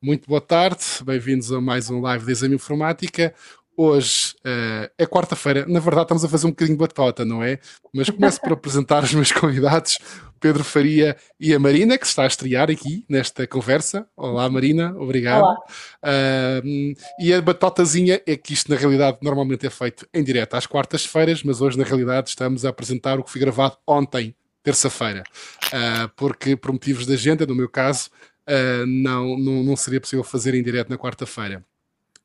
Muito boa tarde, bem-vindos a mais um live de Exame Informática. Hoje uh, é quarta-feira, na verdade estamos a fazer um bocadinho de batota, não é? Mas começo por apresentar os meus convidados, Pedro Faria e a Marina, que está a estrear aqui nesta conversa. Olá Marina, obrigado. Olá. Uh, e a batotazinha é que isto na realidade normalmente é feito em direto às quartas-feiras, mas hoje na realidade estamos a apresentar o que foi gravado ontem, terça-feira, uh, porque por motivos de agenda, no meu caso, uh, não, não, não seria possível fazer em direto na quarta-feira.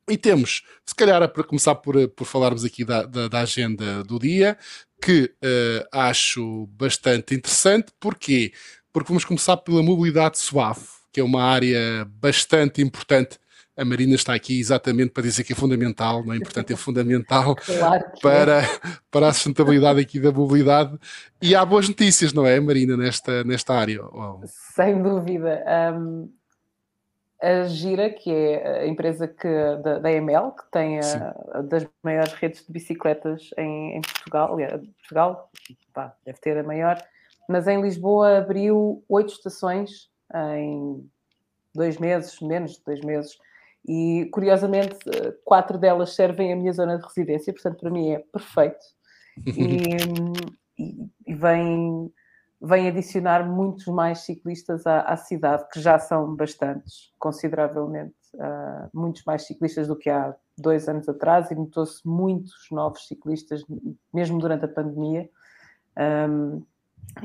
E temos, se calhar, para começar por, por falarmos aqui da, da, da agenda do dia, que uh, acho bastante interessante. Porquê? Porque vamos começar pela mobilidade suave, que é uma área bastante importante a Marina está aqui exatamente para dizer que é fundamental, não é importante, é fundamental claro para, é. para a sustentabilidade aqui da mobilidade. E há boas notícias, não é, Marina, nesta, nesta área? Sem dúvida. Um, a Gira, que é a empresa que, da, da EML, que tem a, das maiores redes de bicicletas em, em Portugal, Portugal pá, deve ter a maior, mas em Lisboa abriu oito estações em dois meses, menos de dois meses, e curiosamente quatro delas servem a minha zona de residência, portanto para mim é perfeito e, e, e vem, vem adicionar muitos mais ciclistas à, à cidade, que já são bastantes, consideravelmente uh, muitos mais ciclistas do que há dois anos atrás e notou-se muitos novos ciclistas, mesmo durante a pandemia. Um,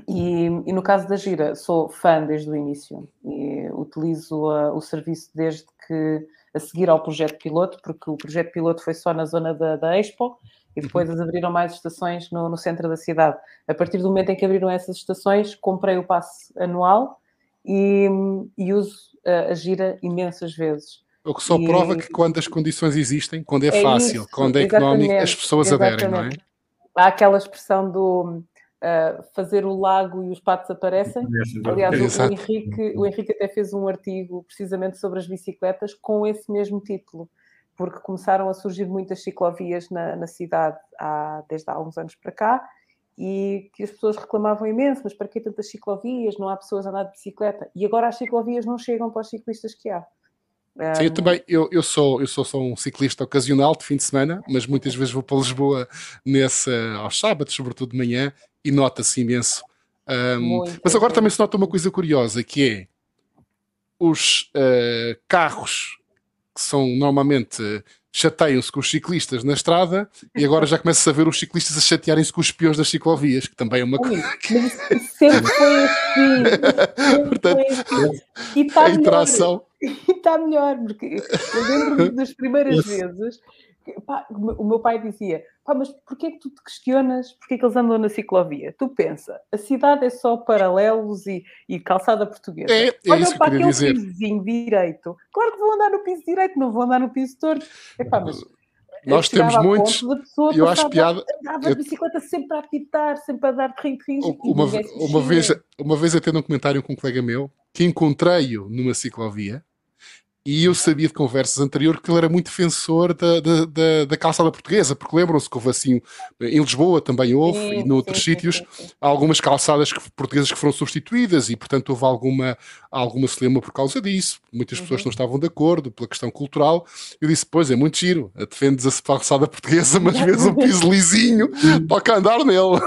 e, e, no caso da Gira, sou fã desde o início e utilizo uh, o serviço desde que a seguir ao projeto piloto, porque o projeto piloto foi só na zona da, da Expo e depois uhum. abriram mais estações no, no, centro da cidade. A partir do momento em que abriram essas estações, comprei o passe anual e, e uso a, a gira imensas vezes. O que só e, prova que quando as condições existem, quando é, é fácil, isso, quando é económico, as pessoas aderem, não é? Há aquela expressão do uh, fazer o lago e os patos aparecem. Aliás, o, o, Henrique, o Henrique até fez um artigo precisamente sobre as bicicletas com esse mesmo título, porque começaram a surgir muitas ciclovias na, na cidade há, desde há uns anos para cá e que as pessoas reclamavam imenso, mas para que tantas ciclovias? Não há pessoas a andar de bicicleta. E agora as ciclovias não chegam para os ciclistas que há. Sim, eu também, eu, eu, sou, eu sou só um ciclista ocasional de fim de semana, mas muitas vezes vou para Lisboa nesse, aos sábados, sobretudo de manhã, e nota-se imenso. Um, mas agora também se nota uma coisa curiosa, que é os uh, carros que são normalmente chateiam-se com os ciclistas na estrada e agora já começa a ver os ciclistas a chatearem-se com os peões das ciclovias, que também é uma coisa. Sempre foi assim. Portanto, foi assim. E está a interação. Melhor. E está melhor, porque eu lembro das primeiras vezes pá, o meu pai dizia: pá, mas porquê é que tu te questionas porquê é que eles andam na ciclovia? Tu pensa, a cidade é só paralelos e, e calçada portuguesa. É, é Olha isso para aquele dizer. pisozinho direito. Claro que vou andar no piso direito, não vou andar no piso torto. Epá, mas nós temos muitos. Eu acho piada. Andava a bicicleta sempre a apitar, sempre a dar trinquinhos. Uma, uma, vez, uma vez até num comentário com um colega meu que encontrei-o numa ciclovia e eu sabia de conversas anteriores que ele era muito defensor da, da, da, da calçada portuguesa, porque lembram-se que houve assim, em Lisboa também houve, sim, e noutros sim, sítios, sim, algumas calçadas que, portuguesas que foram substituídas, e portanto houve alguma, alguma celema por causa disso. Muitas pessoas uhum. não estavam de acordo pela questão cultural. Eu disse: Pois é, muito giro, defendes a calçada portuguesa, mas vês um piso lisinho, toca andar nele.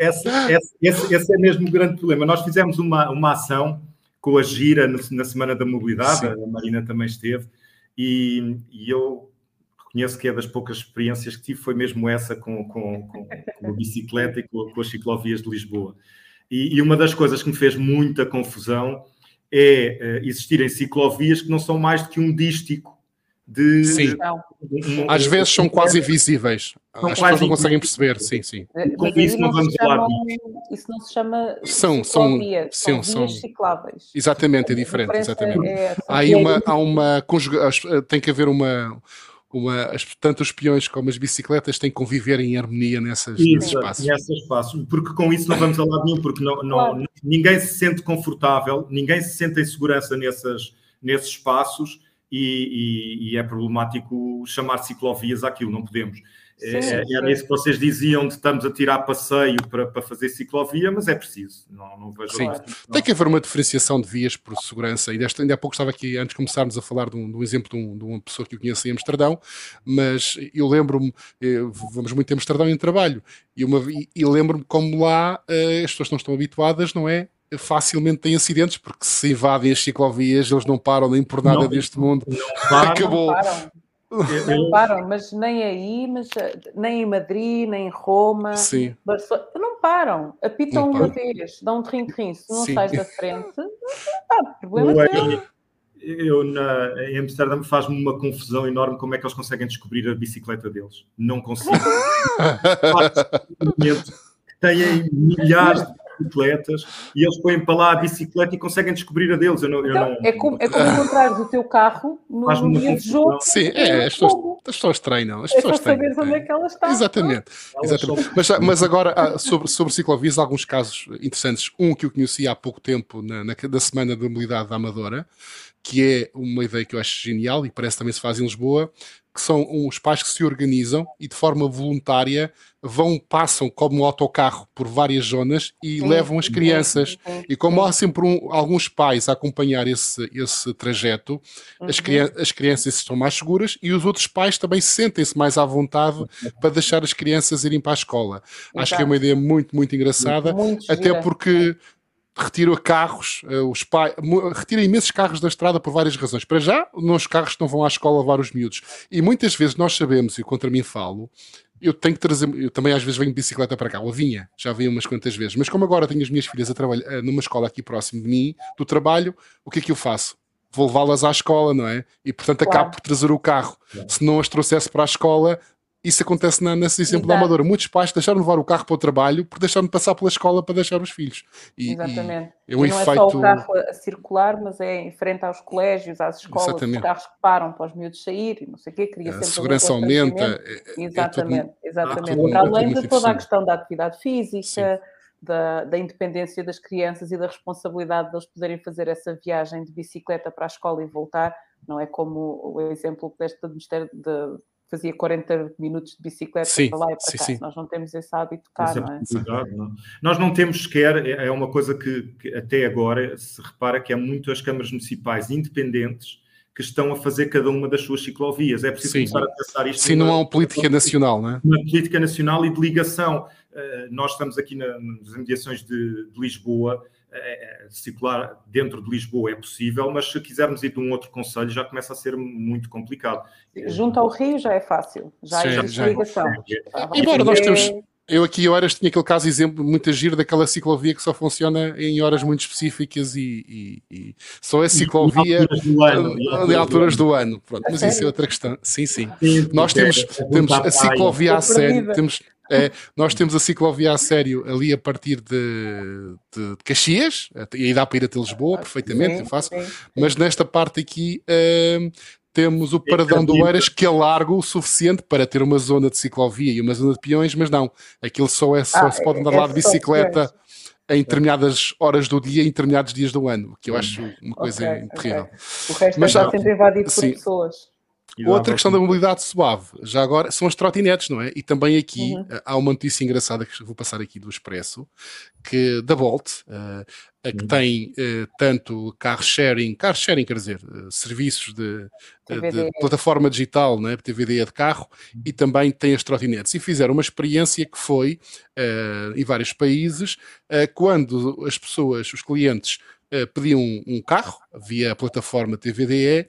esse, esse, esse, esse é mesmo o grande problema. Nós fizemos uma, uma ação com a gira na Semana da Mobilidade, Sim. a Marina também esteve, e, e, eu reconheço que é das poucas experiências que tive, foi mesmo essa com, com, com, com a bicicleta e com, com, as ciclovias de Lisboa. E, e, uma das coisas que me fez muita confusão é uh, existirem ciclovias que não são mais do que um dístico de. Sim. Um, Às vezes são quase invisíveis. São As pessoas não conseguem perceber, sim, sim. Com isso não vamos falar. Isso não se chama são, são, são, são cicláveis. Exatamente, é diferente. Exatamente. É, há, aí uma, há uma tem que haver uma. Uma, as, tanto os peões como as bicicletas têm que conviver em harmonia nessas, isso, nesses espaços. Nesses espaços, porque com isso não vamos a lado nenhum, porque não, não, claro. ninguém se sente confortável, ninguém se sente em segurança nessas, nesses espaços e, e, e, é problemático chamar ciclovias àquilo, não podemos. Sim, é, era isso que vocês diziam de estamos a tirar passeio para, para fazer ciclovia, mas é preciso. Não, não vejo Sim. Tem que haver uma diferenciação de vias por segurança. E desta, ainda há pouco estava aqui, antes de começarmos a falar de um, de um exemplo de, um, de, uma pessoa que eu conheço em Amsterdão, mas eu lembro-me, eh, vamos muito em Amsterdão em trabalho, e, uma, e, e lembro-me como lá uh, as pessoas não estão habituadas, não é? Facilmente têm acidentes porque se invadem as ciclovias eles não param nem por nada não, deste mundo. Acabou. Não não param, mas nem aí, mas eh, nem em Madrid, nem em Roma, Sim. Barcelona, não param, apitam não uma param. vez, dão um trim-trim, se não Sim. sais da frente, ah, problema é eu na, em Amsterdã faz-me uma confusão enorme como é que eles conseguem descobrir a bicicleta deles. Não consigo. têm milhares de bicicletas e eles põem para lá a bicicleta e conseguem descobrir a deles. Eu não, eu então, não... É como, é como encontrar o teu carro no, no dia de jogo. Sim, é, as pessoas, as pessoas treinam. As pessoas é saber onde é que elas estão. Exatamente. exatamente. Mas, mas agora, ah, sobre, sobre ciclovias, alguns casos interessantes. Um que eu conheci há pouco tempo, na, na, na Semana da Mobilidade da Amadora, que é uma ideia que eu acho genial e parece também se faz em Lisboa, que são os pais que se organizam e de forma voluntária vão, passam como autocarro por várias zonas e sim, levam as crianças. Sim, sim, e como há sempre um, alguns pais a acompanhar esse, esse trajeto, uhum. as, crianças, as crianças estão mais seguras e os outros pais também sentem-se mais à vontade para deixar as crianças irem para a escola. Exato. Acho que é uma ideia muito, muito engraçada, muito até porque retira carros, uh, os pais, retira imensos carros da estrada por várias razões. Para já, os carros não vão à escola levar os miúdos. E muitas vezes nós sabemos, e contra mim falo, eu tenho que trazer, eu também às vezes venho de bicicleta para cá, ou vinha, já vinha umas quantas vezes, mas como agora tenho as minhas filhas a trabalhar eh, numa escola aqui próximo de mim, do trabalho, o que é que eu faço? Vou levá-las à escola, não é? E portanto claro. acabo por trazer o carro. Se não as trouxesse para a escola, isso acontece na, nesse exemplo Exato. da Amadora. Muitos pais deixaram de levar o carro para o trabalho por deixaram de passar pela escola para deixar os filhos. E, Exatamente. E é um e não efeito... é só o carro a circular, mas é em frente aos colégios, às escolas, Exatamente. os carros que param para os miúdos sair não sei o quê. Cria a segurança aumenta. É, é exatamente, é exatamente. Para além de toda a questão da atividade física, da, da, independência das crianças e da responsabilidade deles poderem fazer essa viagem de bicicleta para a escola e voltar, não é como o exemplo deste Ministério de fazia 40 minutos de bicicleta sim, para lá e para sim, cá. Sim. Nós não temos esse hábito cá, não é? Cuidado, não. Nós não temos sequer, é, é uma coisa que, que, até agora se repara que há muitas câmaras municipais independentes que estão a fazer cada uma das suas ciclovias. É preciso começar a pensar isto. Sim, não há uma política nacional, não é? Uma política nacional e de ligação. Uh, nós estamos aqui na, nas mediações de, de Lisboa, é, circular dentro de Lisboa é possível, mas se quisermos ir de um outro conselho já começa a ser muito complicado. Junto ao Rio já é fácil, já Sim, existe já. É. ligação. Embora nós temos, eu aqui horas tinha aquele caso exemplo muito giro daquela ciclovia que só funciona em horas muito específicas e, e, e só é ciclovia de alturas do ano. Pronto, mas isso é outra questão. Sim, sim. sim nós temos, temos a ciclovia a sério, temos, é, nós temos a ciclovia a sério ali a partir de, de, de Caxias, e aí dá para ir até Lisboa, perfeitamente, sim, fácil. Sim, sim. Mas nesta parte aqui uh, temos o Paradão do Eiras que é largo o suficiente para ter uma zona de ciclovia e uma zona de peões, mas não, aquilo só é só ah, se pode andar é lá de bicicleta em determinadas horas do dia, em determinados dias do ano, que eu acho uma coisa okay, terrível. Okay. O resto mas, está sempre invadido por pessoas. Outra questão da mobilidade suave, já agora, são as trotinetes, não é? E também aqui uhum. há uma notícia engraçada que vou passar aqui do Expresso, que da Bolt, uh, que uhum. tem uh, tanto car sharing, car sharing quer dizer, uh, serviços de, de, plataforma digital, né, TVD de carro, uhum. e também tem as trotinetes. E fizeram uma experiência que foi em vários países, quando as pessoas, os clientes, pediam um, um carro via a plataforma TVDE,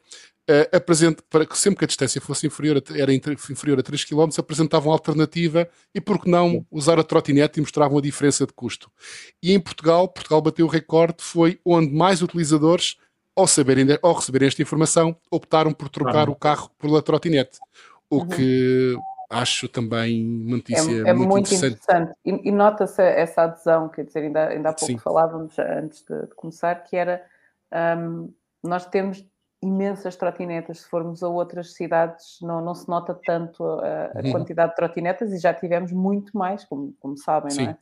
uh, apresente, para que sempre que a distância fosse inferior a, era inferior a 3 km, apresentavam alternativa e por que não usar a trotinete e mostravam a diferença de custo. E em Portugal, Portugal bateu o recorde, foi onde mais utilizadores, ao, saberem, ao receberem esta informação, optaram por trocar ah. o carro pela trotinete. O uhum. que acho também uma notícia é, é muito, muito, interessante. interessante. E, e nota-se essa adesão, quer dizer, ainda, ainda há pouco Sim. falávamos antes de, de, começar, que era um, nós temos imensas trotinetas. Se formos a outras cidades, não, não se nota tanto a, a uhum. quantidade de trotinetas e já tivemos muito mais, como, como sabem, Sim. não é?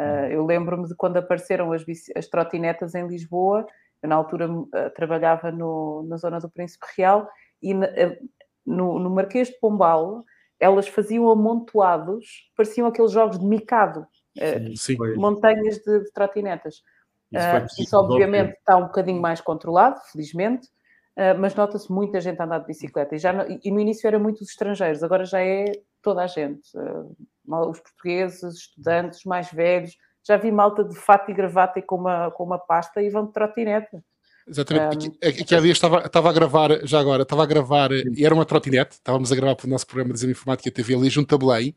Uh, eu lembro-me de quando apareceram as, as trotinetas em Lisboa, eu na altura uh, trabalhava no, na zona do Príncipe Real e na, uh, no, no Marquês de Pombal elas faziam amontoados, pareciam aqueles jogos de micado, sim, uh, montanhas de, de trotinetas. Isso, uh, isso obviamente está um bocadinho mais controlado, felizmente, uh, mas nota-se muita gente a andar de bicicleta. E, já no, e no início era muito os estrangeiros, agora já é toda a gente. Uh, os portugueses, estudantes, mais velhos. Já vi malta de fato e gravata e com uma, com uma pasta e vão de trotineta. Exatamente. Um, aqui, aqui há dias estava, estava a gravar, já agora, estava a gravar, e era uma trotinete, estávamos a gravar para o nosso programa de Exame Informática TV ali junto a Belém,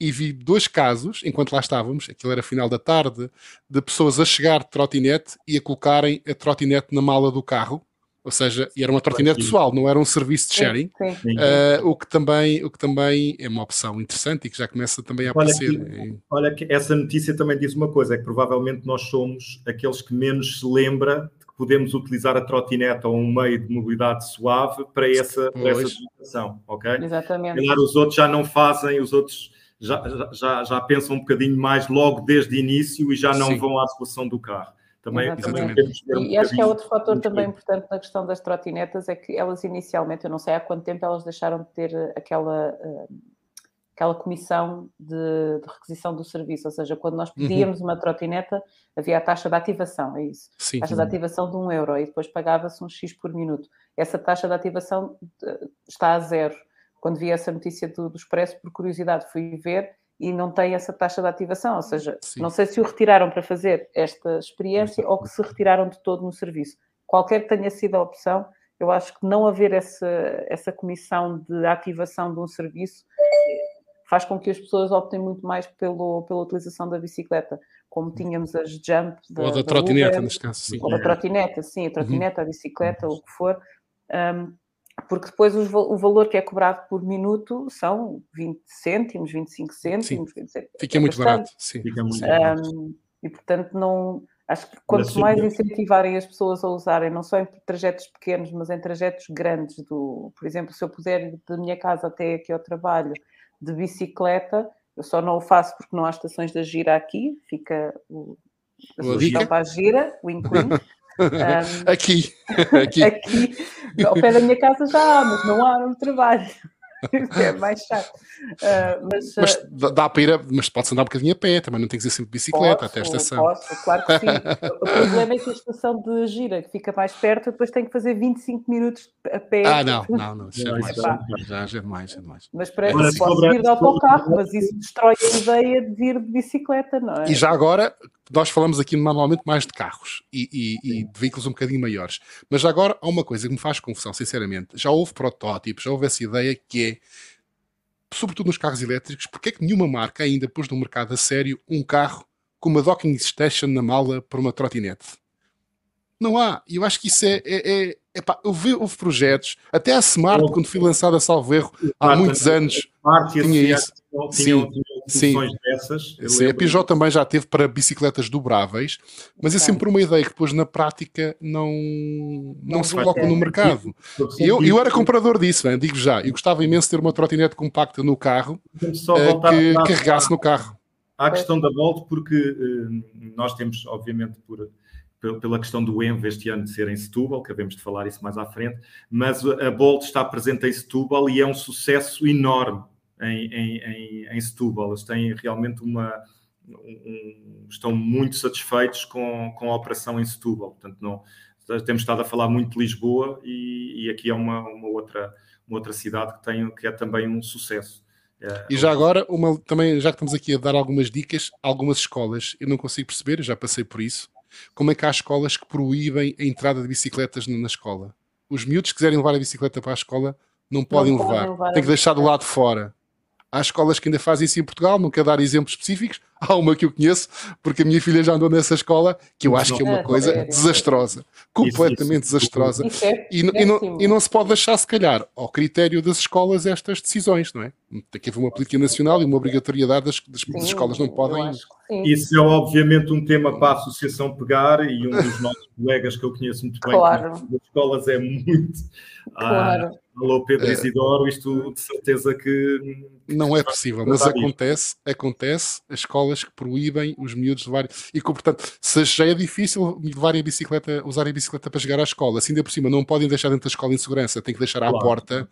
e vi dois casos, enquanto lá estávamos, aquilo era final da tarde, de pessoas a chegar de trotinete e a colocarem a trotinete na mala do carro, ou seja, e era uma trotinete pessoal, não era um serviço de sharing, sim, sim. Uh, o, que também, o que também é uma opção interessante e que já começa também a aparecer. Olha que, olha que essa notícia também diz uma coisa, é que provavelmente nós somos aqueles que menos se lembra de que podemos utilizar a trotinete ou um meio de mobilidade suave para essa, para essa utilização, ok? Exatamente. Claro, os outros já não fazem, os outros já, já, já pensam um bocadinho mais logo desde o início e já não Sim. vão à solução do carro. Também, também um e acho que é outro fator também importante na questão das trotinetas é que elas inicialmente, eu não sei há quanto tempo elas deixaram de ter eh, aquela, uh, aquela comissão de, de, requisição do serviço, ou seja, quando nós uhum. pedíamos uhum. uma trotineta havia a taxa de ativação, é isso? Sim, taxa sim. de ativação de um euro e depois pagava-se um X por minuto. Essa taxa de ativação uh, está a zero quando vi essa notícia do, do Expresso, por curiosidade, fui ver e não tem essa taxa de ativação. Ou seja, Sim. não sei se o retiraram para fazer esta experiência ou que se retiraram de todo no serviço. Qualquer que tenha sido a opção, eu acho que não haver essa, essa comissão de ativação de um serviço faz com que as pessoas optem muito mais pelo, pela utilização da bicicleta, como tínhamos as jump da, ou da, da trotineta, neste caso, sim. Ou da trotineta, sim, a trotineta, uhum. a bicicleta, o que for. Um, porque depois o, valor que é cobrado por minuto são 20 cêntimos, 25 cêntimos. Sim. Fica muito barato. Sim. Fica muito um, e portanto, não, acho que quanto mais incentivarem as pessoas a usarem, não só em trajetos pequenos, mas em trajetos grandes, do, por exemplo, se eu puder ir da minha casa até aqui ao trabalho de bicicleta, eu só não o faço porque não há estações da gira aqui, fica o, a sugestão para a gira, o wink Um, aqui. aqui. aqui. Ao pé da minha casa já há, mas não há no trabalho. é mais chato. Uh, mas, mas uh, dá para ir, a, mas pode-se andar um bocadinho a pé, também não tem que ser sempre bicicleta posso, até a estação. Posso, claro que sim. o problema é que a estação de gira, que fica mais perto, depois tem que fazer 25 minutos a pé. Ah, não, não, não, já, é mais, já, já, já é demais, já é demais. Mas para isso posso vir de autocarro, mas isso destrói a ideia de vir de bicicleta, não é? E já agora, nós falamos aqui normalmente mais de carros e, e, e, de veículos um bocadinho maiores. Mas agora há uma coisa que me faz confusão, sinceramente. Já houve protótipos, já houve essa ideia que é, sobretudo nos carros elétricos, porque é que nenhuma marca ainda pôs no mercado a sério um carro com uma docking station na mala para uma trotinete? Não há. E eu acho que isso é. é, é epá, eu vi, houve projetos, até a Smart, quando foi lançada a Salvo Erro, há muitos anos, tinha isso. Sim, sim. dessas. Sim, a Peugeot também já teve para bicicletas dobráveis, mas é sempre uma ideia que depois na prática não, não, se coloca no mercado. Eu, eu era comprador disso, digo já. Eu gostava imenso de ter uma trotinete compacta no carro uh, que carregasse no carro. Há a questão da Bolt, porque uh, nós temos, obviamente, por pela questão do ENV este ano de ser em Setúbal, que havemos de falar isso mais à frente, mas a Bolt está presente em Setúbal e é um sucesso enorme em, em, em, em Setúbal. Eles têm realmente uma. Um, estão muito satisfeitos com, com a operação em Setúbal. Portanto, não, temos estado a falar muito de Lisboa e, e aqui é uma, uma, outra, uma outra cidade que, tem, que é também um sucesso. É, e já agora, uma, também, já que estamos aqui a dar algumas dicas, algumas escolas, eu não consigo perceber, já passei por isso, como é que há escolas que proíbem a entrada de bicicletas na escola. Os miúdos que quiserem levar a bicicleta para a escola não podem não levar, levar tem que deixar do lado de fora. Há escolas que ainda fazem isso em Portugal, não quero dar exemplos específicos. Há uma que eu conheço, porque a minha filha já andou nessa escola, que eu acho que é uma coisa desastrosa, completamente desastrosa. É e, e, não, e não se pode deixar, se calhar, ao critério das escolas estas decisões, não é? Tem que haver uma política nacional e uma obrigatoriedade das, das, das escolas não podem. Isso é obviamente um tema para a associação pegar e um dos nossos colegas que eu conheço muito bem claro. das escolas é muito. Claro. Ah, alô Pedro é. Isidoro, isto de certeza que não é possível, mas acontece, acontece as escolas que proíbem os miúdos de levar e que, portanto, se já é difícil levar a bicicleta, usar a bicicleta para chegar à escola, se ainda por cima não podem deixar dentro da escola em segurança, tem que deixar à porta,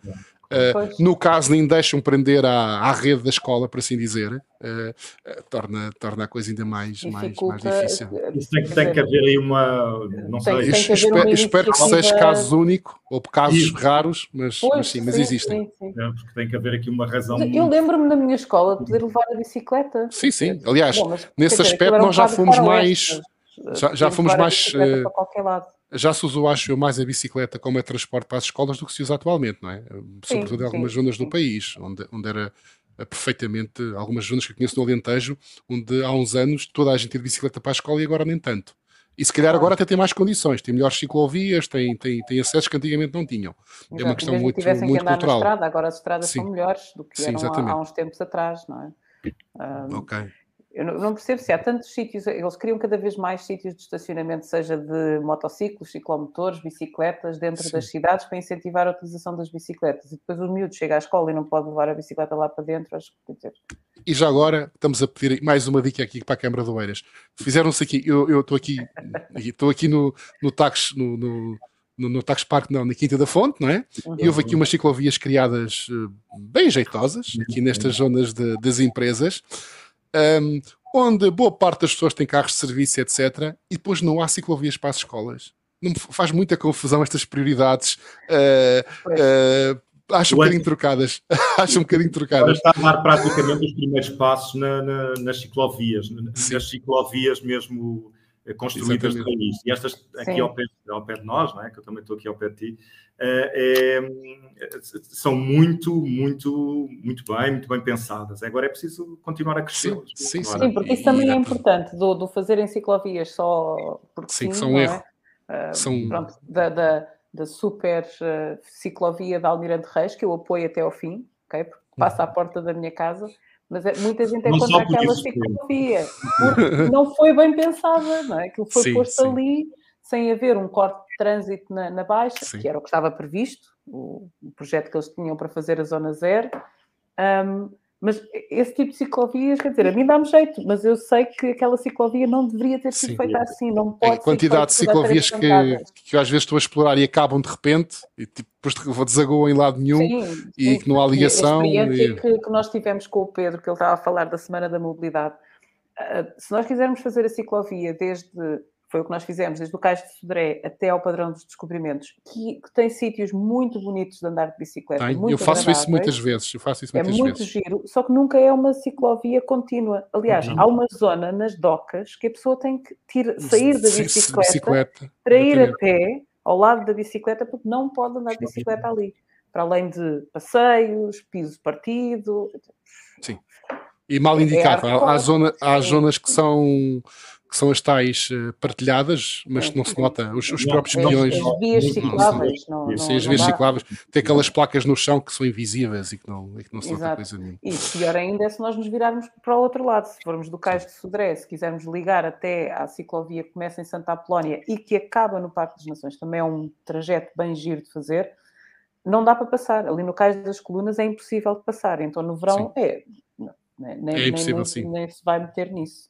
Uh, no caso, nem deixam prender à, à, rede da escola, por assim dizer, uh, uh, torna, torna a coisa ainda mais, mais, mais difícil. Isso tem, tem que haver aí uma. Não sei. Tem, tem espero, espero, que seja caso único ou casos Isso. raros, mas, pois, mas sim, mas sim, existem. Sim, sim. É, porque tem que haver aqui uma razão. Eu muito... lembro-me na minha escola de poder levar a bicicleta. Sim, sim. Aliás, Bom, mas, nesse aspecto, nós já fomos mais. Já, já fomos mais já se usou, acho eu, mais a bicicleta como é transporte para as escolas do que se usa atualmente, não é? Sobretudo sim, em algumas sim, zonas sim. do país, onde, onde era eh, perfeitamente, algumas zonas que eu conheço no Alentejo, onde há uns anos toda a gente ia de bicicleta para a escola e agora nem tanto. E se calhar agora até tem mais condições, tem melhores ciclovias, tem, tem, tem acessos que antigamente não tinham. Exato. É uma questão muito, muito que andar cultural. Na estrada, agora as estradas são melhores do que eram há, há, uns tempos atrás, não é? Um, ok. Eu não percebo se há tantos sítios, eles criam cada vez mais sítios de estacionamento, seja de motociclos, ciclomotores, bicicletas, dentro Sim. das cidades, para incentivar a utilização das bicicletas. E depois o miúdo chega à escola e não pode levar a bicicleta lá para dentro, acho que dizer. E já agora estamos a pedir mais uma dica aqui para a Câmara de Oeiras. Fizeram-se aqui, eu estou aqui, estou aqui no, no Tax, no, no no, no Tax Park, não, na Quinta da Fonte, não é? Uhum. E houve aqui umas ciclovias criadas uh, bem jeitosas, aqui nestas zonas de, das empresas um, onde boa parte das pessoas tem carros de serviço, etc. E depois não há ciclovias para as escolas. Não faz muita confusão estas prioridades. Uh, uh, acho um bocadinho trocadas. acho um bocadinho trocadas. Está a dar praticamente os primeiros passos na, na, nas ciclovias, Sim. nas ciclovias mesmo construídas de raiz. E estas aqui ao pé, ao pé, de nós, não é? que eu também estou aqui ao pé de ti, é, são muito, muito, muito bem, muito bem pensadas. Agora é preciso continuar a crescer. Sim, sim, sim, porque isso também é importante, do, do fazer em ciclovias só porque sim, sim são um erro. É? Uh, são... Pronto, da, da, da super ciclovia da Almirante Reis, que eu apoio até ao fim, okay? porque passa à porta da minha casa, mas é, muita gente é não contra aquela porque não foi bem pensada, não é? Aquilo foi sim, posto sim. ali sem haver um corte de trânsito na, na baixa, sim. que era o que estava previsto, o, o, projeto que eles tinham para fazer a zona zero. Um, mas esse tipo de ciclovias, quer dizer, a mim dá-me jeito, mas eu sei que aquela ciclovia não deveria ter sido Sim. feita assim, não pode A quantidade de ciclovias que, que eu às vezes estou a explorar e acabam de repente, e tipo, depois desagoam em lado nenhum sim, e sim. que não há ligação. A experiência e... que, que, nós tivemos com o Pedro, que ele estava a falar da Semana da Mobilidade, uh, se nós quisermos fazer a ciclovia desde foi o que nós fizemos, desde o Cais de Sodré até ao Padrão dos Descobrimentos, que, que tem sítios muito bonitos de andar de bicicleta. Tem, eu faço isso muitas vezes. Eu faço isso é muitas muito vezes. giro, só que nunca é uma ciclovia contínua. Aliás, uhum. há uma zona nas docas que a pessoa tem que tira, sair da bicicleta, bicicleta para ir a pé ao lado da bicicleta, porque não pode andar de bicicleta ali. Para além de passeios, piso partido. Sim. E mal é indicado. É há, zona, há zonas que são que são as tais uh, partilhadas, mas que não se nota, os, os próprios peões. As vias cicláveis, não, não, Sim, as vias cicláveis, tem aquelas placas no chão que são invisíveis e que não, e que não se nota coisa nenhuma. E pior ainda é se nós nos virarmos para o outro lado, se formos do Cais de Sodré, se quisermos ligar até à ciclovia que começa em Santa Apolónia e que acaba no Parque das Nações, também é um trajeto bem giro de fazer, não dá para passar. Ali no Cais das Colunas é impossível de passar, então no verão sim. é. Não, nem, é impossível, nem, nem, nem se vai meter nisso.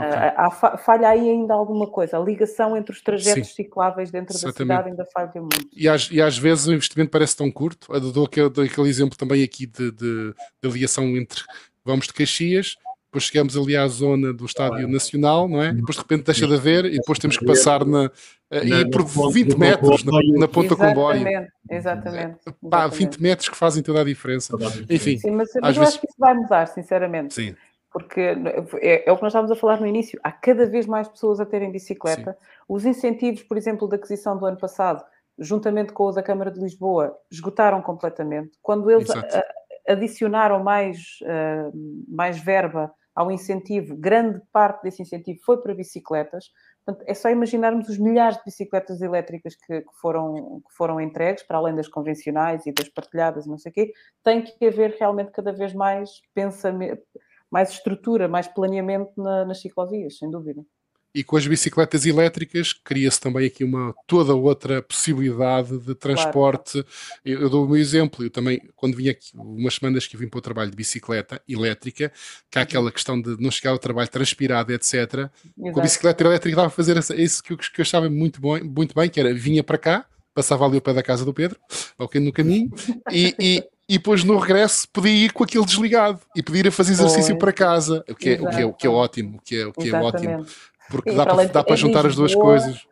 Okay. Uh, há, falha aí ainda alguma coisa. A ligação entre os trajetos Sim. cicláveis dentro Exatamente. da cidade ainda falha muito. E às, e às vezes o investimento parece tão curto. Eu dou aquele, dou aquele exemplo também aqui de, de, de ligação entre vamos de Caxias, depois chegamos ali à zona do Estádio Nacional, não é? E depois de repente deixa de haver e depois temos que passar na, e por 20 metros na, na ponta exatamente, comboio. Exatamente. Pá, 20 metros que fazem toda a diferença. Enfim, Sim, mas, mas eu vezes... acho que isso vai mudar, sinceramente. Sim porque é, é, o que nós estávamos a falar no início, há cada vez mais pessoas a terem bicicleta. Sim. Os incentivos, por exemplo, da aquisição do ano passado, juntamente com o da Câmara de Lisboa, esgotaram completamente. Quando eles a, adicionaram mais, uh, mais verba ao incentivo, grande parte desse incentivo foi para bicicletas. Portanto, é só imaginarmos os milhares de bicicletas elétricas que, que, foram, que foram entregues, para além das convencionais e das partilhadas, não sei o quê. Tem que haver realmente cada vez mais pensamento mais estrutura, mais planeamento na, nas ciclovias, sem dúvida. E com as bicicletas elétricas cria-se também aqui uma toda outra possibilidade de transporte. Claro. Eu, eu, dou o meu exemplo, eu também, quando vim aqui, umas semanas que vim para o trabalho de bicicleta elétrica, que há aquela questão de não chegar ao trabalho transpirado, etc. Exato. Com a bicicleta elétrica estava a fazer isso que eu, que eu achava muito, bom, muito bem, que era vinha para cá, passava ali ao pé da casa do Pedro, ao no caminho, e, e, e depois no regresso podia ir com aquilo desligado e podia ir a fazer exercício para casa, o que é, o que é, o que é ótimo, o que é, o que é ótimo, porque dá para, dá para juntar Lisboa, as duas coisas.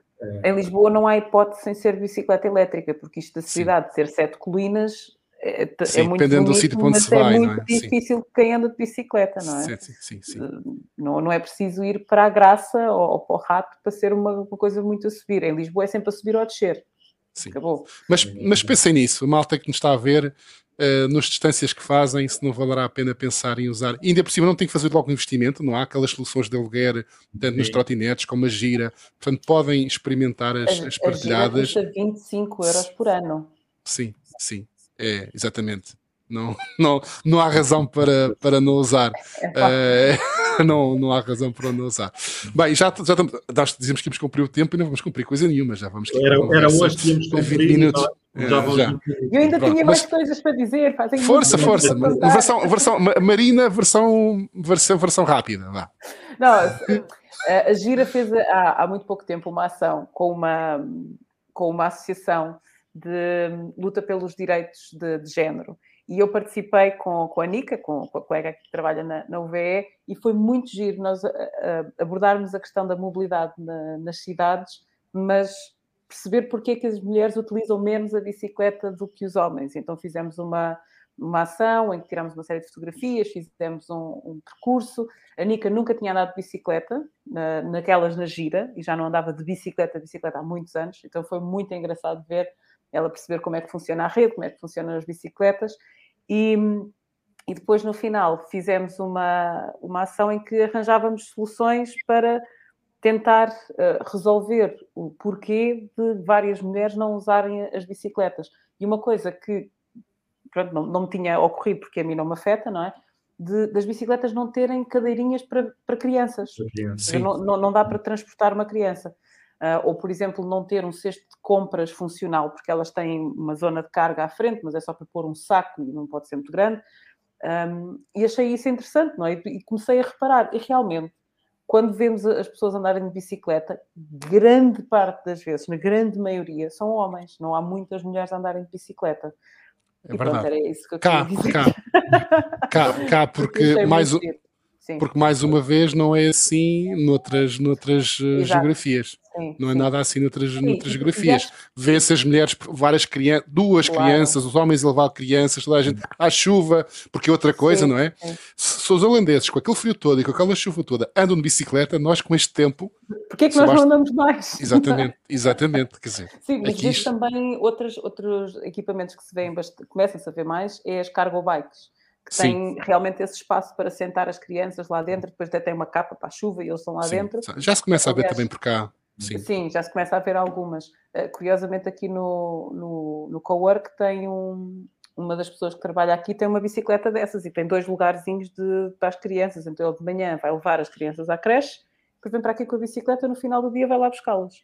Em Lisboa não há hipótese sem ser bicicleta elétrica, porque isto da cidade de ser sete colinas é, é, sim, é muito dependendo bonito, do sítio onde se é vai. É muito difícil sim. quem anda de bicicleta, não é? Sim, sim, sim. Eh, não, não é preciso ir para a graça ou, ou para o rato para ser uma, uma, coisa muito a subir. Em Lisboa é sempre a subir ou a descer. Sim. Acabou. Mas, mas pensem nisso, a malta que nos está a ver, uh, nas distâncias que fazem, se não valerá a pena pensar em usar. E ainda por cima não tem que fazer logo um investimento, não há aquelas soluções de aluguer, tanto nos trotinetes como a gira. Portanto, podem experimentar as, as partilhadas. A gira custa 25 euros por ano. Sim, sim. É, exatamente. Não, não, não há razão para, para não usar. É, não, não há razão para não usar. Bem, já, já estamos, nós dizemos que íamos cumprir o tempo e não vamos cumprir coisa nenhuma, já vamos. Era, era hoje que íamos cumprir 20 minutos. Já, já, já. Eu ainda Pronto, tinha mais coisas para dizer. Força, força. Versão, versão, Marina, versão, versão, versão rápida. Vá. Não, a Gira fez há, há muito pouco tempo uma ação com uma, com uma associação de luta pelos direitos de, de género. E eu participei com, com a Nica, com, com, a colega que trabalha na, na UVE, e foi muito giro nós a, a abordarmos a questão da mobilidade na, nas cidades, mas perceber porque é que as mulheres utilizam menos a bicicleta do que os homens. Então fizemos uma, uma ação em que tiramos uma série de fotografias, fizemos um, um percurso. A Nica nunca tinha andado de bicicleta, na, naquelas na gira, e já não andava de bicicleta a bicicleta há muitos anos, então foi muito engraçado ver ela perceber como é que funciona a rede, como é que funcionam as bicicletas, e, e depois no final fizemos uma, uma ação em que arranjávamos soluções para tentar uh, resolver o porquê de várias mulheres não usarem as bicicletas. E uma coisa que pronto, não, não me tinha ocorrido, porque a mim não me afeta, não é? De, das bicicletas não terem cadeirinhas para, para crianças. Não, não, não, dá para transportar uma criança. Uh, ou, por exemplo, não ter um cesto de compras funcional, porque elas têm uma zona de carga à frente, mas é só para pôr um saco e não pode ser muito grande. Um, e achei isso interessante, não é? E comecei a reparar, e realmente, quando vemos as pessoas andarem de bicicleta, grande parte das vezes, na grande maioria, são homens, não há muitas mulheres a andarem de bicicleta. É e verdade. Pronto, era isso que eu cá, dizer. Cá, cá, cá porque mais, Sim. Porque, mais uma vez, não é assim noutras, noutras uh, geografias. Sim, não é sim. nada assim noutras, sim, noutras geografias. Vê-se as mulheres, várias crianças, duas claro. crianças, os homens a levar crianças, toda a gente à chuva, porque é outra coisa, não é? Se, os holandeses, com aquele frio todo e com aquela chuva toda, andam de bicicleta, nós com este tempo. Porquê é que nós basta... não andamos mais? Exatamente, exatamente. Quer dizer, sim, mas existe isto... também outros, outros equipamentos que se vêem, começam-se a ver mais, é as cargo bikes que Sim. tem realmente esse espaço para sentar as crianças lá dentro, depois até tem uma capa para a chuva e eles estão lá Sim. dentro. Já se começa a ver também por cá. Sim. Sim, já se começa a ver algumas. Uh, curiosamente, aqui no, no, no Cowork tem um, uma das pessoas que trabalha aqui tem uma bicicleta dessas e tem dois lugarzinhos de, para as crianças. Então ele de manhã vai levar as crianças à creche, depois vem para aqui com a bicicleta, no final do dia vai lá buscá-las.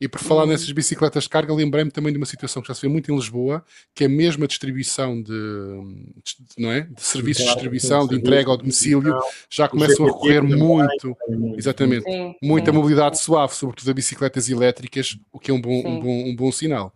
E por falar nessas bicicletas de carga, lembrei-me também de uma situação que já se vê muito em Lisboa, que é mesmo a distribuição de, de não é? de serviços de distribuição, de entrega ao domicílio, já começam a correr muito, exatamente, sim, muita sim. mobilidade suave, sobretudo a bicicletas elétricas, o que é um bom, um bom, um bom sinal.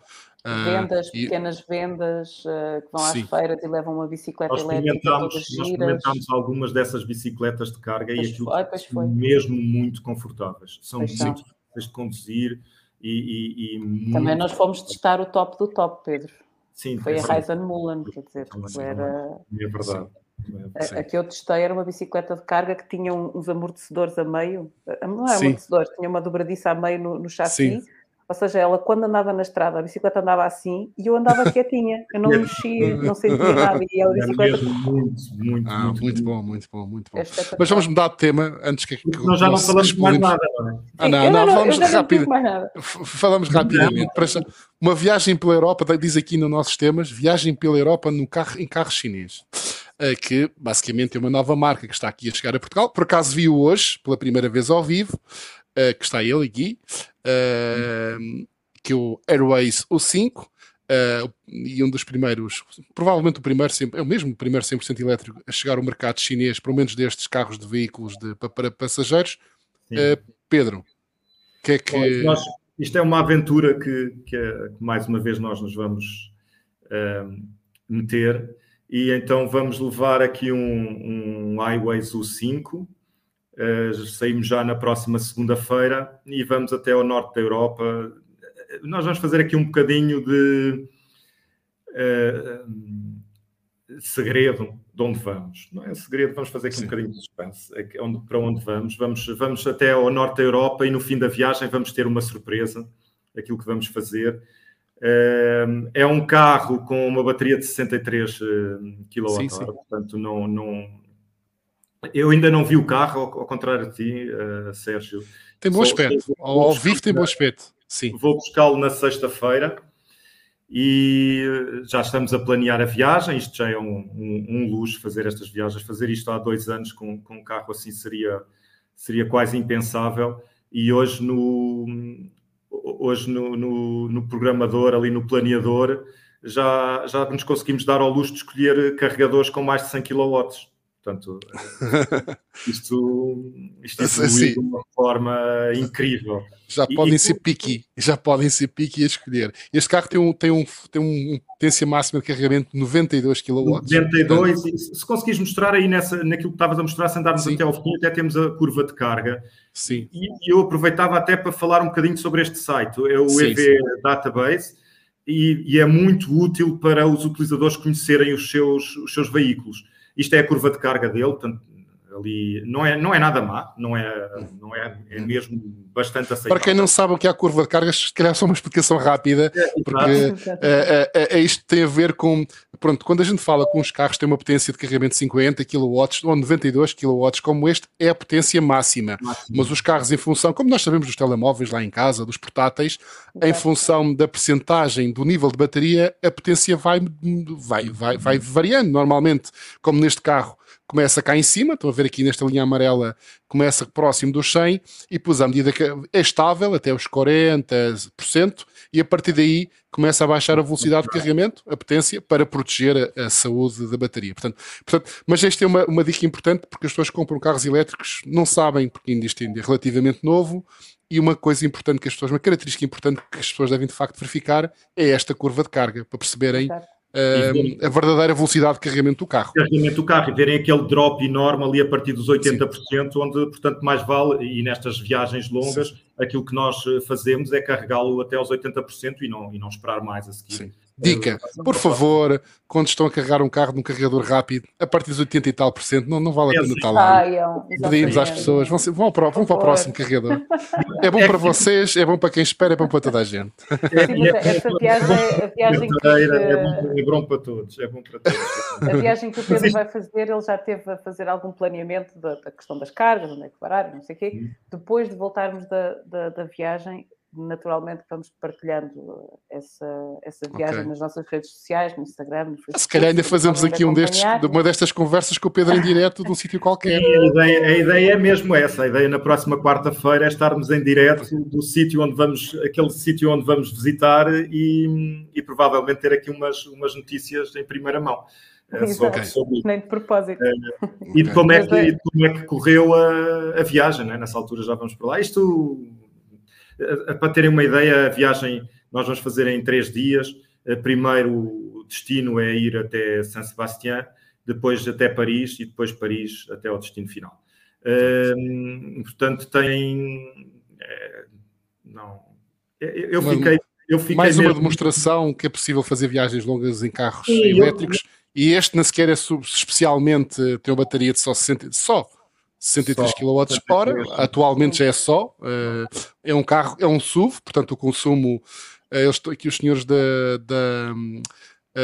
Ah, vendas, uh, pequenas vendas uh, que vão às sim. feiras e levam uma bicicleta nós elétrica. Nós experimentámos algumas dessas bicicletas de carga pois e aquilo foi, mesmo muito confortáveis. São pois muito de conduzir e, e, e Também nós fomos testar o top do top, Pedro. Sim, foi a Ryzen Mullen, quer dizer, era... É verdade. A, a, que eu testei era uma bicicleta de carga que tinha uns amortecedores a meio, não é amortecedores, tinha uma dobradiça a meio no, no chassi, Sim. Ou seja, ela quando andava na estrada, a bicicleta andava assim e eu andava quietinha, eu não mexia, não sentia nada. E a bicicleta. Muito, muito, ah, muito, muito bom, muito bom, muito bom. É Mas vamos mudar de tema antes que. que nós já não falamos mais nada, não é? Ah, não, não, não, falamos rápido. Falamos rapidamente. Uma viagem pela Europa, diz aqui nos nossos temas, viagem pela Europa no carro, em carro chinês. Eh, que basicamente é uma nova marca que está aqui a chegar a Portugal. Por acaso vi-o hoje, pela primeira vez ao vivo, que está ele aqui, uh, que é o Airways O5, uh, eh, e um dos primeiros, provavelmente o primeiro, é o mesmo primeiro 100% elétrico a chegar ao mercado chinês, pelo menos destes carros de veículos de, para, para passageiros. Pedro, que é que. Nós, isto é uma aventura que, que, que, mais uma vez nós nos vamos uh, meter e então vamos levar aqui um, um Highways U5 uh, saímos já na próxima segunda-feira e vamos até ao norte da Europa nós vamos fazer aqui um bocadinho de uh, segredo de onde vamos. Não é segredo, vamos fazer aqui Sim. um bocadinho de suspense. É onde, para onde vamos? vamos? Vamos até ao norte da Europa e no fim da viagem vamos ter uma surpresa, aquilo que vamos fazer. Uh, é um carro com uma bateria de 63 kWh, portanto não, não... Eu ainda não vi o carro, ao, ao contrário de ti, uh, Sérgio. Tem bom aspecto. Ao, ao vivo tem bom aspecto. Sim. Vou buscá-lo na sexta-feira e já estamos a planear a viagem. Isto já é um, um, um, luxo fazer estas viagens. Fazer isto há dois anos com, com um carro assim seria, seria quase impensável. E hoje no, hoje no, no, no programador, ali no planeador, já, já nos conseguimos dar ao luxo de escolher carregadores com mais de 100 kW. Portanto, isto, isto evoluiu de uma forma incrível. Já e, podem e, ser piqui, já podem ser piqui a escolher. Este carro tem, um, tem, um, tem uma potência máxima de carregamento de 92 kW. 92, Portanto, se conseguires mostrar aí nessa, naquilo que estavas a mostrar, se andarmos sim. até ao fim, até temos a curva de carga. Sim. E, e eu aproveitava até para falar um bocadinho sobre este site, é o sim, EV sim. Database. E, e, é muito útil para os utilizadores conhecerem os seus, os seus veículos. Isto é a curva de carga dele, portanto, ali não é, não é nada má, não é, não é, é mesmo bastante aceitável. Para quem não sabe o que é a curva de carga, se calhar só uma explicação rápida, é, porque é, é, é, isto tem a ver com, pronto, quando a gente fala com os carros têm uma potência de carregamento de 50 kW ou 92 kW, como este, é a potência máxima. máxima. Mas os carros em função, como nós sabemos dos telemóveis lá em casa, dos portáteis, em função da percentagem do nível de bateria, a potência vai, vai, vai, vai variando normalmente, como neste carro começa cá em cima, estão a ver aqui nesta linha amarela, começa próximo dos 100 e depois à medida que é estável até os 40% e a partir daí começa a baixar a velocidade de carregamento, a potência, para proteger a, a saúde da bateria. Portanto, portanto, mas esta é uma, uma dica importante porque as pessoas que compram carros elétricos não sabem, porque ainda isto ainda é relativamente novo, e uma coisa importante que as pessoas, uma característica importante que as pessoas devem de facto verificar é esta curva de carga, para perceberem a verdadeira velocidade de carregamento do carro. Carregamento do carro e verem aquele drop enorme ali a partir dos 80%, Sim. onde, portanto, mais vale, e nestas viagens longas, Sim. aquilo que nós eh, fazemos é carregá-lo até aos 80% e não, e não esperar mais a seguir. Sim. Dica, por favor, quando estão a carregar um carro num carregador rápido, a partir dos 80 e tal por cento, não, não vale a pena estar lá. Pedimos às pessoas, vão, vão, para, vão para o próximo carregador. É bom para vocês, é bom para quem espera, é bom para toda a gente. Sim, essa viagem, a viagem que, é, bom, é bom para todos, é bom para todos. A viagem que o Pedro vai fazer, ele já teve a fazer algum planeamento da, da questão das cargas, onde é que parar, não sei o quê. Depois de voltarmos da, da, da viagem, naturalmente vamos partilhando essa, essa viagem okay. nas nossas redes sociais, no Instagram, no Facebook. Se calhar ainda fazemos aqui um destes, uma destas conversas com o Pedro em direto de um sítio qualquer. Sim, a, ideia, a ideia é mesmo essa. A ideia na próxima quarta-feira é estarmos em direto do sítio onde vamos, aquele sítio onde vamos visitar e, e provavelmente ter aqui umas, umas notícias em primeira mão. Eh, sobre, sobre, Nem de propósito. Uh, e, de como é que, e de como é que correu a, a viagem, né? nessa altura já vamos para lá. Isto eh, para terem uma ideia, a viagem nós vamos fazer em três dias. Eh, primeiro, o destino é ir até San Sebastián, depois até Paris e depois Paris até ao destino final. Uh, portanto, tem. É, não. Eu fiquei. Eu fiquei mais mesmo... uma demonstração que é possível fazer viagens longas em carros Sim, elétricos eu... e este nem sequer é especialmente tem uma bateria de só 60, só 63 kWh, atualmente já é só. Uh, é um carro, é um SUV, portanto o consumo, uh, eles, aqui os senhores da, da,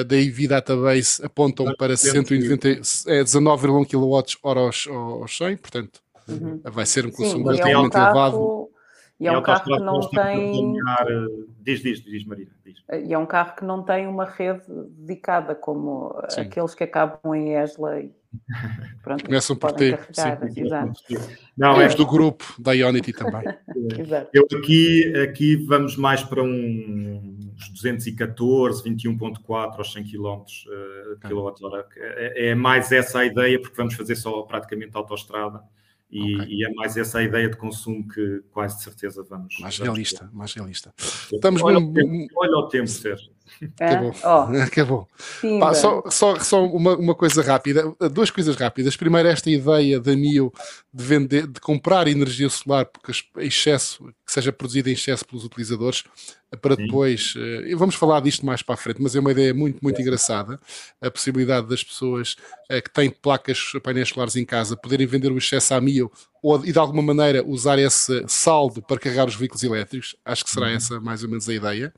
uh, da EV Database apontam para 190, é 19,1 kWh aos, aos 100, portanto uhum. vai ser um consumo Sim, relativamente é um elevado. E é um carro que não tem. Diz, diz, diz, Maria. Diz. E é um carro que não tem uma rede dedicada, como Sim. aqueles que acabam em ESLA e Pronto, Começam por ter. Não, é do grupo da Ionity também. Eu aqui, aqui vamos mais para uns 214, 21.4 aos 100 km uh, kWh. É, é mais essa a ideia, porque vamos fazer só praticamente autoestrada E, okay. e, é mais essa a ideia de consumo que quase de certeza vamos. Mais realista, mais realista. Estamos olha, tempo, olha o tempo, Sérgio. Acabou. Oh. Acabou. Pá, só só, só uma, uma coisa rápida, duas coisas rápidas. Primeiro, esta ideia da Mio de vender, de comprar energia solar porque excesso, que seja produzida em excesso pelos utilizadores, para Sim. depois. Uh, vamos falar disto mais para a frente, mas é uma ideia muito, muito engraçada. A possibilidade das pessoas uh, que têm placas, painéis solares em casa, poderem vender o excesso à Mio ou, e de alguma maneira usar esse saldo para carregar os veículos elétricos. Acho que será uhum. essa mais ou menos a ideia.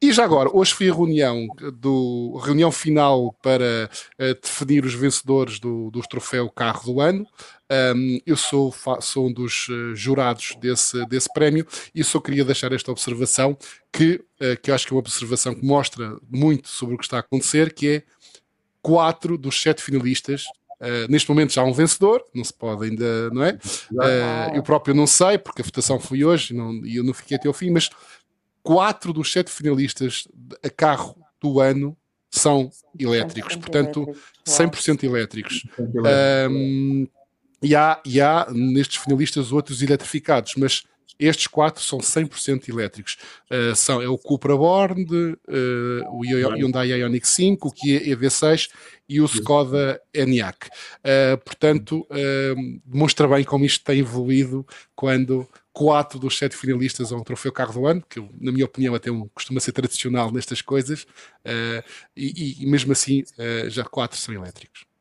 E já agora, hoje fui a reunião, do, reunião final para uh, definir os vencedores do, do troféu Carro do Ano. Um, eu sou, sou um dos uh, jurados desse, desse prémio e só queria deixar esta observação que, uh, que eu acho que é uma observação que mostra muito sobre o que está a acontecer, que é quatro dos sete finalistas Uh, neste momento já há um vencedor, não se pode ainda, não é? Uh, eu próprio não sei, porque a votação foi hoje não, e eu não fiquei até ao fim, mas quatro dos sete finalistas a carro do ano são elétricos, portanto, 100% elétricos. Um, e, há, e há nestes finalistas outros eletrificados, mas estes quatro são 100% elétricos. Uh, são, é o Cupra Born, uh, o Hyundai Ioniq 5, o Kia EV6 e o Skoda Enyaq. Uh, portanto, demonstra bem como isto tem evoluído quando quatro dos sete finalistas ao troféu carro do ano, que na minha opinião até um, costuma ser tradicional nestas coisas, e, e, mesmo assim já quatro são elétricos.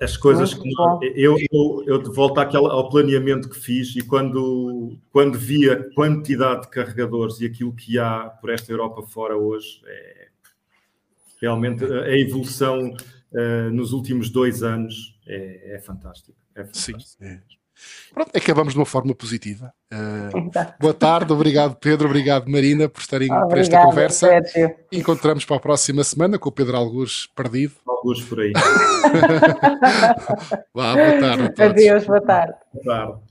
As coisas que eu, eu, eu volto àquela, ao planeamento que fiz e quando, quando vi a quantidade de carregadores e aquilo que há por esta Europa fora hoje, é, realmente a evolução uh, nos últimos dois anos é, é fantástica. É Sim, é. Pronto, acabamos de uma forma positiva. Uh, boa tarde, obrigado Pedro, obrigado Marina por estarem Obrigado, para esta conversa. Sérgio. Encontramos para a próxima semana com o Pedro Algures perdido. Algures por aí. Vá, boa tarde. Adeus, boa tarde. Boa tarde.